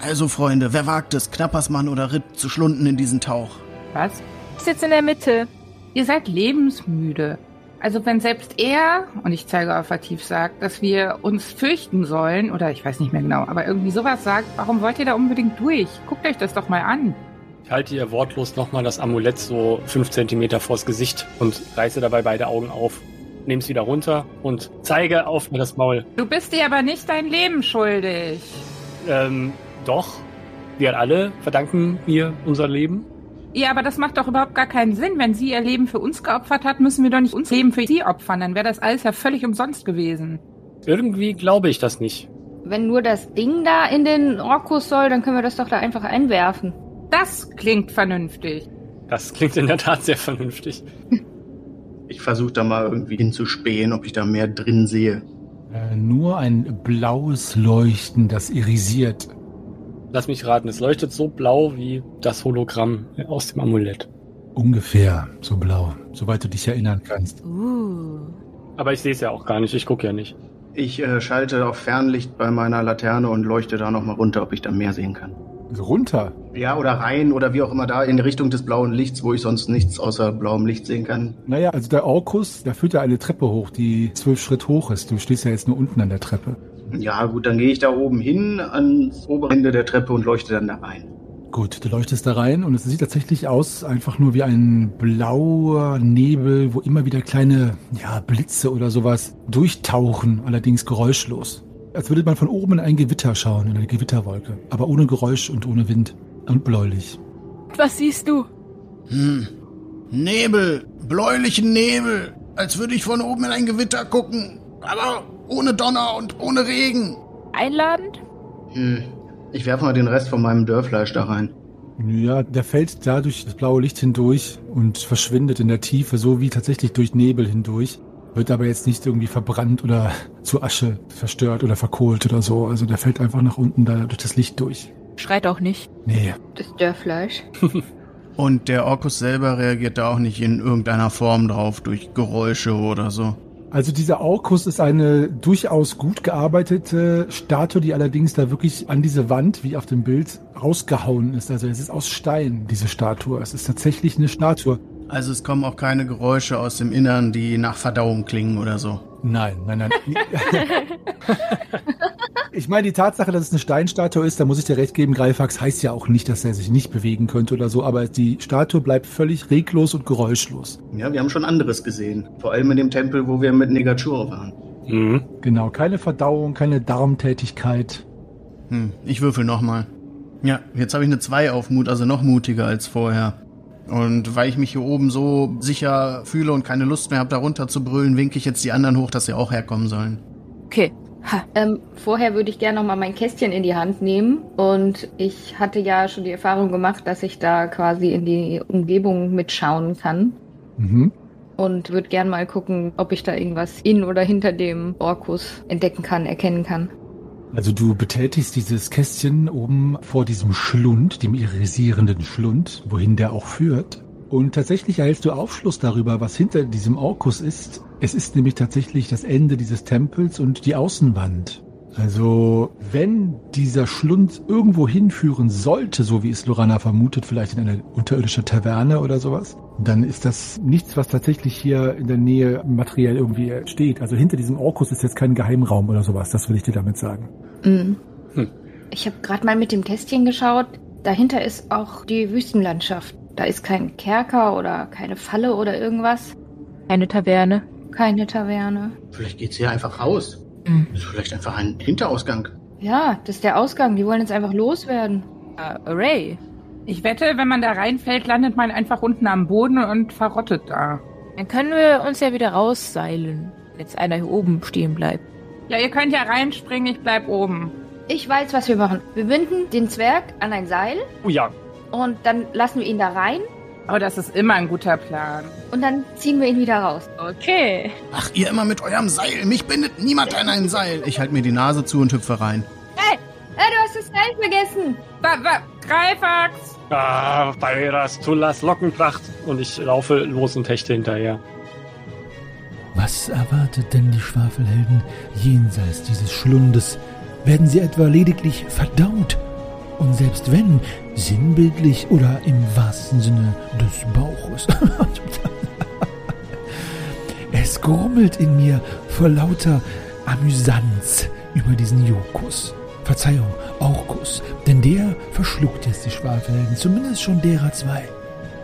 Also, Freunde, wer wagt es, Knappersmann oder Ritt zu schlunden in diesen Tauch? Was? Ich sitze in der Mitte. Ihr seid lebensmüde. Also wenn selbst er, und ich zeige auf Atif, sagt, dass wir uns fürchten sollen, oder ich weiß nicht mehr genau, aber irgendwie sowas sagt, warum wollt ihr da unbedingt durch? Guckt euch das doch mal an. Ich halte ihr wortlos nochmal das Amulett so fünf Zentimeter vors Gesicht und reiße dabei beide Augen auf. Nehme es wieder runter und zeige auf mir das Maul. Du bist dir aber nicht dein Leben schuldig. Ähm, doch. Wir alle verdanken ihr unser Leben. Ja, aber das macht doch überhaupt gar keinen Sinn. Wenn sie ihr Leben für uns geopfert hat, müssen wir doch nicht uns Leben für sie opfern. Dann wäre das alles ja völlig umsonst gewesen. Irgendwie glaube ich das nicht. Wenn nur das Ding da in den Orkus soll, dann können wir das doch da einfach einwerfen. Das klingt vernünftig. Das klingt in der Tat sehr vernünftig. Ich versuche da mal irgendwie hinzuspähen, ob ich da mehr drin sehe. Äh, nur ein blaues Leuchten, das irisiert. Lass mich raten, es leuchtet so blau wie das Hologramm aus dem Amulett. Ungefähr so blau, soweit du dich erinnern kannst. Uh. Aber ich sehe es ja auch gar nicht, ich gucke ja nicht. Ich äh, schalte auf Fernlicht bei meiner Laterne und leuchte da nochmal runter, ob ich da mehr sehen kann. Also runter. Ja, oder rein oder wie auch immer da in Richtung des blauen Lichts, wo ich sonst nichts außer blauem Licht sehen kann. Naja, also der Orkus, der führt ja eine Treppe hoch, die zwölf Schritt hoch ist. Du stehst ja jetzt nur unten an der Treppe. Ja, gut, dann gehe ich da oben hin ans obere Ende der Treppe und leuchte dann da rein. Gut, du leuchtest da rein und es sieht tatsächlich aus einfach nur wie ein blauer Nebel, wo immer wieder kleine ja, Blitze oder sowas durchtauchen, allerdings geräuschlos. als würde man von oben in ein Gewitter schauen, in eine Gewitterwolke. Aber ohne Geräusch und ohne Wind. Und bläulich. Was siehst du? Hm. Nebel, bläulichen Nebel, als würde ich von oben in ein Gewitter gucken, aber ohne Donner und ohne Regen. Einladend? Hm. Ich werfe mal den Rest von meinem Dörrfleisch da rein. Ja, der fällt da durch das blaue Licht hindurch und verschwindet in der Tiefe, so wie tatsächlich durch Nebel hindurch. Wird aber jetzt nicht irgendwie verbrannt oder zu Asche verstört oder verkohlt oder so. Also der fällt einfach nach unten da durch das Licht durch. Schreit auch nicht. Nee. Das Dörrfleisch. Und der Orkus selber reagiert da auch nicht in irgendeiner Form drauf, durch Geräusche oder so. Also dieser Orkus ist eine durchaus gut gearbeitete Statue, die allerdings da wirklich an diese Wand, wie auf dem Bild, rausgehauen ist. Also es ist aus Stein, diese Statue. Es ist tatsächlich eine Statue. Also es kommen auch keine Geräusche aus dem Innern, die nach Verdauung klingen oder so. Nein, nein, nein. ich meine, die Tatsache, dass es eine Steinstatue ist, da muss ich dir recht geben, Greifax heißt ja auch nicht, dass er sich nicht bewegen könnte oder so, aber die Statue bleibt völlig reglos und geräuschlos. Ja, wir haben schon anderes gesehen. Vor allem in dem Tempel, wo wir mit Negachur waren. Mhm. Genau, keine Verdauung, keine Darmtätigkeit. Hm, ich würfel nochmal. Ja, jetzt habe ich eine 2 auf Mut, also noch mutiger als vorher. Und weil ich mich hier oben so sicher fühle und keine Lust mehr habe, da runter zu brüllen, winke ich jetzt die anderen hoch, dass sie auch herkommen sollen. Okay. Ha. Ähm, vorher würde ich gerne noch mal mein Kästchen in die Hand nehmen. Und ich hatte ja schon die Erfahrung gemacht, dass ich da quasi in die Umgebung mitschauen kann. Mhm. Und würde gerne mal gucken, ob ich da irgendwas in oder hinter dem Orkus entdecken kann, erkennen kann. Also du betätigst dieses Kästchen oben vor diesem Schlund, dem irisierenden Schlund, wohin der auch führt. Und tatsächlich erhältst du Aufschluss darüber, was hinter diesem Orkus ist. Es ist nämlich tatsächlich das Ende dieses Tempels und die Außenwand. Also, wenn dieser Schlund irgendwo hinführen sollte, so wie es Lorana vermutet, vielleicht in eine unterirdische Taverne oder sowas, dann ist das nichts, was tatsächlich hier in der Nähe materiell irgendwie steht. Also hinter diesem Orkus ist jetzt kein Geheimraum oder sowas, das will ich dir damit sagen. Mhm. Hm. Ich habe gerade mal mit dem Kästchen geschaut. Dahinter ist auch die Wüstenlandschaft. Da ist kein Kerker oder keine Falle oder irgendwas. Eine Taverne. Keine Taverne. Vielleicht geht's hier einfach raus. Mhm. Ist vielleicht einfach ein Hinterausgang. Ja, das ist der Ausgang. Die wollen jetzt einfach loswerden. Uh, Array. Ich wette, wenn man da reinfällt, landet man einfach unten am Boden und verrottet da. Dann können wir uns ja wieder rausseilen. Wenn jetzt einer hier oben stehen bleibt. Ja, ihr könnt ja reinspringen, ich bleib oben. Ich weiß, was wir machen. Wir binden den Zwerg an ein Seil Oh ja. und dann lassen wir ihn da rein Oh, das ist immer ein guter Plan. und dann ziehen wir ihn wieder raus. Okay. Ach, ihr immer mit eurem Seil. Mich bindet niemand an ein Seil. Ich halte mir die Nase zu und hüpfe rein. Hey, hey du hast das Seil vergessen. Wa, wa, Greifax! Ah, bei das Tullas Lockenpracht. Und ich laufe los und hechte hinterher. Was erwartet denn die Schwafelhelden jenseits dieses Schlundes? Werden sie etwa lediglich verdaut? Und selbst wenn, sinnbildlich oder im wahrsten Sinne des Bauches. es grummelt in mir vor lauter Amüsanz über diesen Jokus. Verzeihung, Orkus, denn der verschluckt jetzt die Schwafelhelden, zumindest schon derer zwei.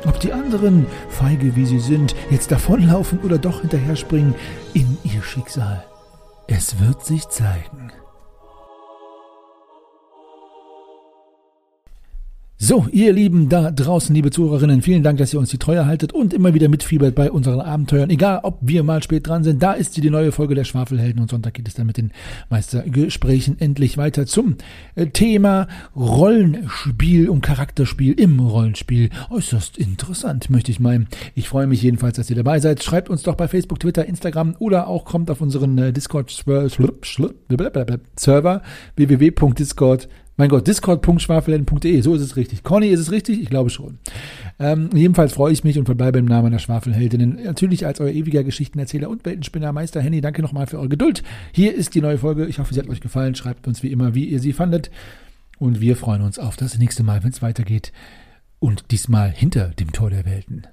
Ob die anderen, feige wie sie sind, jetzt davonlaufen oder doch hinterher springen, in ihr Schicksal. Es wird sich zeigen. So, ihr Lieben da draußen, liebe Zuhörerinnen, vielen Dank, dass ihr uns die Treue haltet und immer wieder mitfiebert bei unseren Abenteuern. Egal, ob wir mal spät dran sind, da ist sie die neue Folge der Schwafelhelden und Sonntag geht es dann mit den Meistergesprächen endlich weiter zum äh, Thema Rollenspiel und Charakterspiel im Rollenspiel. Äußerst interessant, möchte ich meinen. Ich freue mich jedenfalls, dass ihr dabei seid. Schreibt uns doch bei Facebook, Twitter, Instagram oder auch kommt auf unseren äh, Discord-Server www.discord mein Gott, discord.schwafelhelden.de, so ist es richtig. Conny, ist es richtig? Ich glaube schon. Ähm, jedenfalls freue ich mich und verbleibe im Namen der Schwafelheldinnen. Natürlich als euer ewiger Geschichtenerzähler und Weltenspinner Meister Henny. Danke nochmal für eure Geduld. Hier ist die neue Folge. Ich hoffe, sie hat euch gefallen. Schreibt uns wie immer, wie ihr sie fandet. Und wir freuen uns auf das nächste Mal, wenn es weitergeht. Und diesmal hinter dem Tor der Welten.